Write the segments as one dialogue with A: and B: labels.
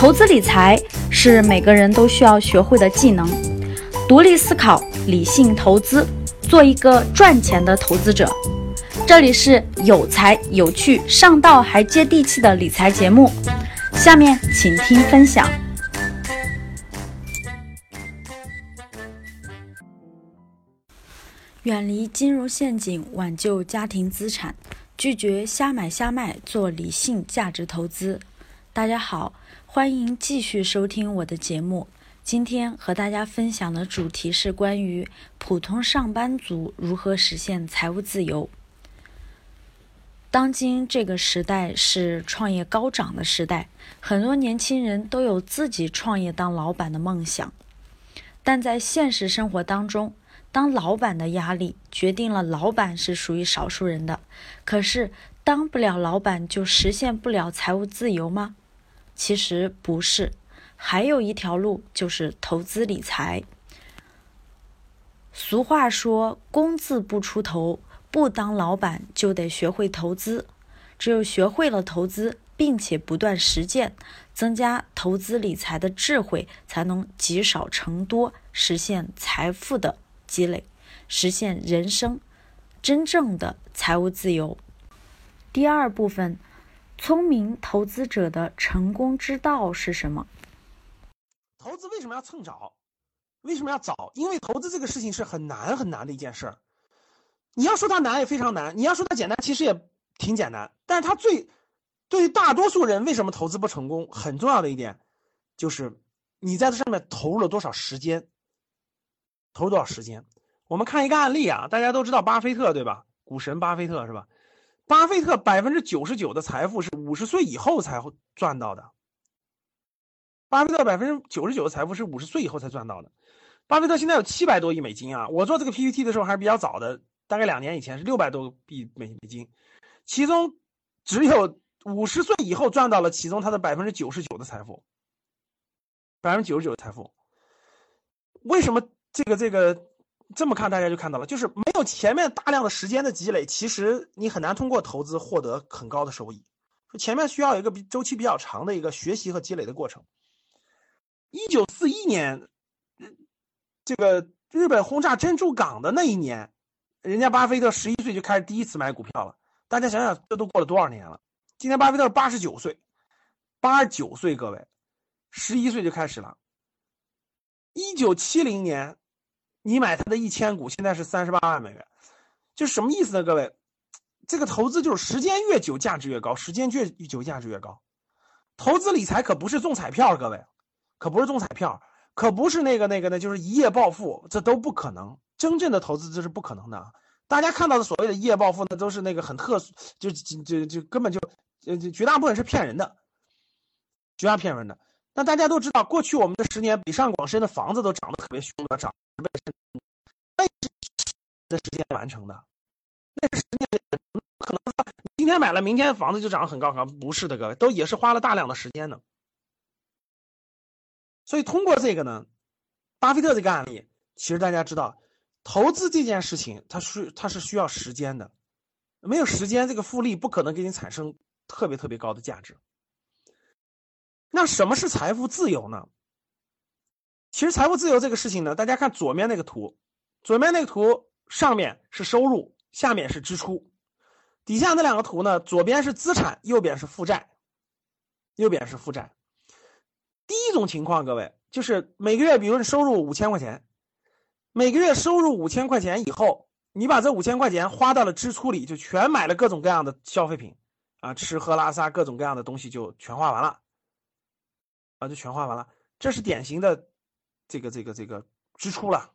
A: 投资理财是每个人都需要学会的技能，独立思考，理性投资，做一个赚钱的投资者。这里是有才有趣、上道还接地气的理财节目，下面请听分享。远离金融陷阱，挽救家庭资产，拒绝瞎买瞎卖，做理性价值投资。大家好，欢迎继续收听我的节目。今天和大家分享的主题是关于普通上班族如何实现财务自由。当今这个时代是创业高涨的时代，很多年轻人都有自己创业当老板的梦想，但在现实生活当中，当老板的压力决定了老板是属于少数人的，可是当不了老板就实现不了财务自由吗？其实不是，还有一条路就是投资理财。俗话说“工字不出头”，不当老板就得学会投资。只有学会了投资，并且不断实践，增加投资理财的智慧，才能积少成多，实现财富的。积累，实现人生真正的财务自由。第二部分，聪明投资者的成功之道是什么？
B: 投资为什么要趁早？为什么要早？因为投资这个事情是很难很难的一件事儿。你要说它难也非常难，你要说它简单其实也挺简单。但是它最对于大多数人为什么投资不成功？很重要的一点就是你在这上面投入了多少时间。投入多少时间？我们看一个案例啊，大家都知道巴菲特对吧？股神巴菲特是吧？巴菲特百分之九十九的财富是五十岁以后才会赚到的。巴菲特百分之九十九的财富是五十岁以后才赚到的。巴菲特现在有七百多亿美金啊！我做这个 PPT 的时候还是比较早的，大概两年以前是六百多亿美美金，其中只有五十岁以后赚到了其中他的百分之九十九的财富，百分之九十九的财富。为什么？这个这个这么看，大家就看到了，就是没有前面大量的时间的积累，其实你很难通过投资获得很高的收益。前面需要一个比周期比较长的一个学习和积累的过程。一九四一年，这个日本轰炸珍珠港的那一年，人家巴菲特十一岁就开始第一次买股票了。大家想想，这都过了多少年了？今年巴菲特八十九岁，八十九岁，各位，十一岁就开始了。一九七零年。你买他的一千股，现在是三十八万美元，就什么意思呢？各位，这个投资就是时间越久价值越高，时间越久价值越高。投资理财可不是中彩票，各位，可不是中彩票，可不是那个那个呢，就是一夜暴富，这都不可能。真正的投资这是不可能的。大家看到的所谓的一夜暴富，那都是那个很特殊，就就就根本就呃绝大部分是骗人的，绝大骗人的。那大家都知道，过去我们的十年，北上广深的房子都涨得特别凶的，涨十倍，那是的时间完成的。那是十年，可能说今天买了，明天房子就涨得很高，不是的，各位，都也是花了大量的时间的。所以通过这个呢，巴菲特这个案例，其实大家知道，投资这件事情，它是它是需要时间的，没有时间，这个复利不可能给你产生特别特别高的价值。那什么是财富自由呢？其实财富自由这个事情呢，大家看左面那个图，左面那个图上面是收入，下面是支出，底下那两个图呢，左边是资产，右边是负债，右边是负债。第一种情况，各位就是每个月，比如你收入五千块钱，每个月收入五千块钱以后，你把这五千块钱花到了支出里，就全买了各种各样的消费品，啊，吃喝拉撒各种各样的东西就全花完了。啊，就全花完了，这是典型的这个这个这个支出了，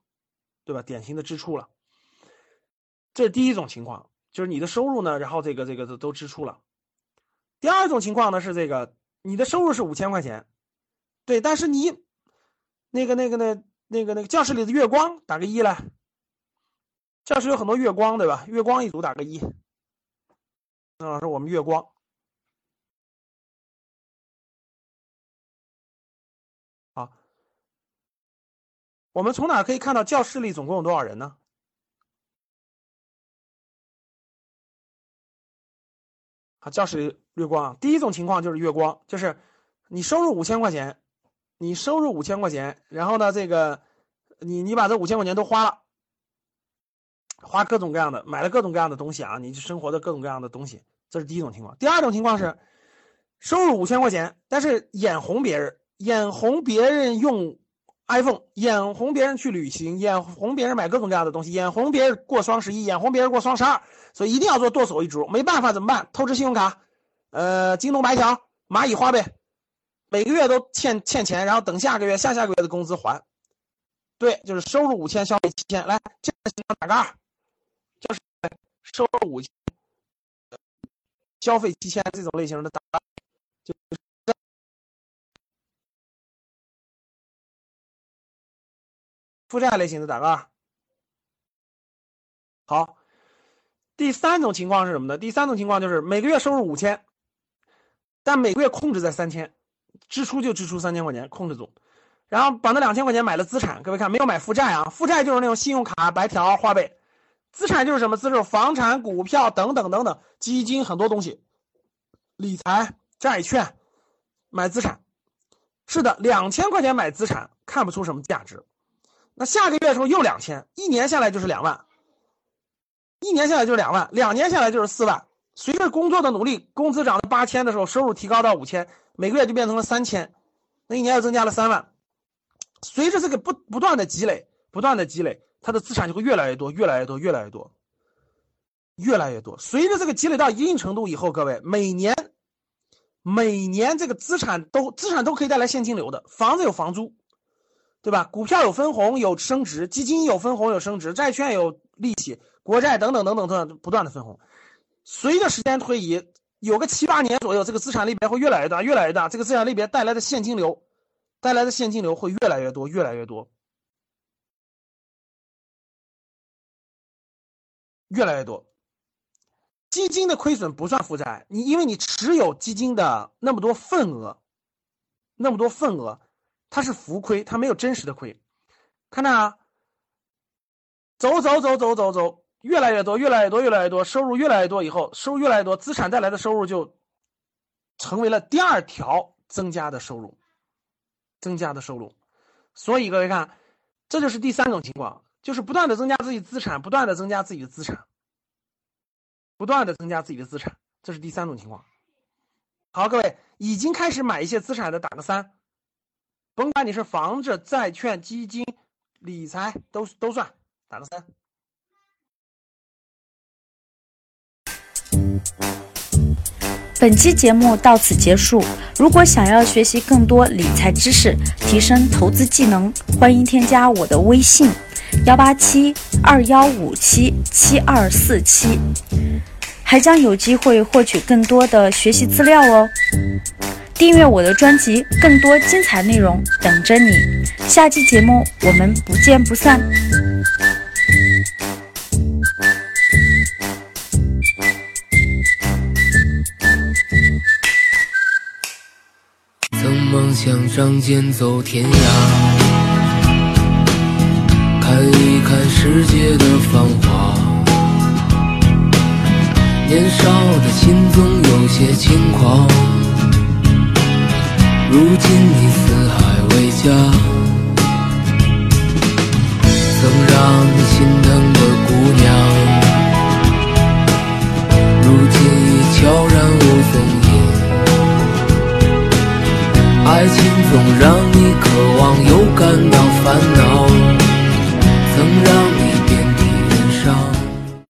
B: 对吧？典型的支出了。这是第一种情况，就是你的收入呢，然后这个这个都都支出了。第二种情况呢是这个，你的收入是五千块钱，对，但是你那个那个那那个那个教室里的月光打个一来，教室有很多月光，对吧？月光一组打个一。那老师，我们月光。我们从哪可以看到教室里总共有多少人呢？好，教室里月光。第一种情况就是月光，就是你收入五千块钱，你收入五千块钱，然后呢，这个你你把这五千块钱都花了，花各种各样的，买了各种各样的东西啊，你生活的各种各样的东西，这是第一种情况。第二种情况是，收入五千块钱，但是眼红别人，眼红别人用 iPhone，眼红别人去旅行，眼红别人买各种各样的东西，眼红别人过双十一，眼红别人过双十二，所以一定要做剁手一族。没办法怎么办？透支信用卡，呃，京东白条、蚂蚁花呗。每个月都欠欠钱，然后等下个月、下下个月的工资还。对，就是收入五千，消费七千。来，这个打个二，就是收入五千，消费七千这种类型的打，就是负债类型的打个二。好，第三种情况是什么呢？第三种情况就是每个月收入五千，但每个月控制在三千。支出就支出三千块钱，控制住，然后把那两千块钱买了资产。各位看，没有买负债啊，负债就是那种信用卡、白条、花呗。资产就是什么？资产房产、股票等等等等，基金很多东西，理财、债券，买资产。是的，两千块钱买资产看不出什么价值。那下个月的时候又两千，一年下来就是两万，一年下来就是两万，两年下来就是四万。随着工作的努力，工资涨到八千的时候，收入提高到五千。每个月就变成了三千，那一年又增加了三万。随着这个不不断的积累，不断的积累，他的资产就会越来越多，越来越多，越来越多，越来越多。随着这个积累到一定程度以后，各位每年每年这个资产都资产都可以带来现金流的，房子有房租，对吧？股票有分红有升值，基金有分红有升值，债券有利息，国债等等等等等等不断的分红。随着时间推移。有个七八年左右，这个资产类别会越来越大，越来越大。这个资产类别带来的现金流，带来的现金流会越来越多，越来越多，越来越多。基金的亏损不算负债，你因为你持有基金的那么多份额，那么多份额，它是浮亏，它没有真实的亏。看到啊，走走走走走走。越来越多，越来越多，越来越多，收入越来越多以后，收入越来越多，资产带来的收入就成为了第二条增加的收入，增加的收入。所以各位看，这就是第三种情况，就是不断的增加自己资产，不断的增加自己的资产，不断的增加自己的资产，这是第三种情况。好，各位已经开始买一些资产的打个三，甭管你是房子、债券、基金、理财都都算，打个三。
A: 本期节目到此结束。如果想要学习更多理财知识，提升投资技能，欢迎添加我的微信：幺八七二幺五七七二四七，还将有机会获取更多的学习资料哦。订阅我的专辑，更多精彩内容等着你。下期节目我们不见不散。
C: 曾梦想仗剑走天涯，看一看世界的繁华。年少的心总有些轻狂，如今你四海为家，曾让你心疼的姑娘，如今已悄然无踪影。爱情总让你渴望，又感到烦恼。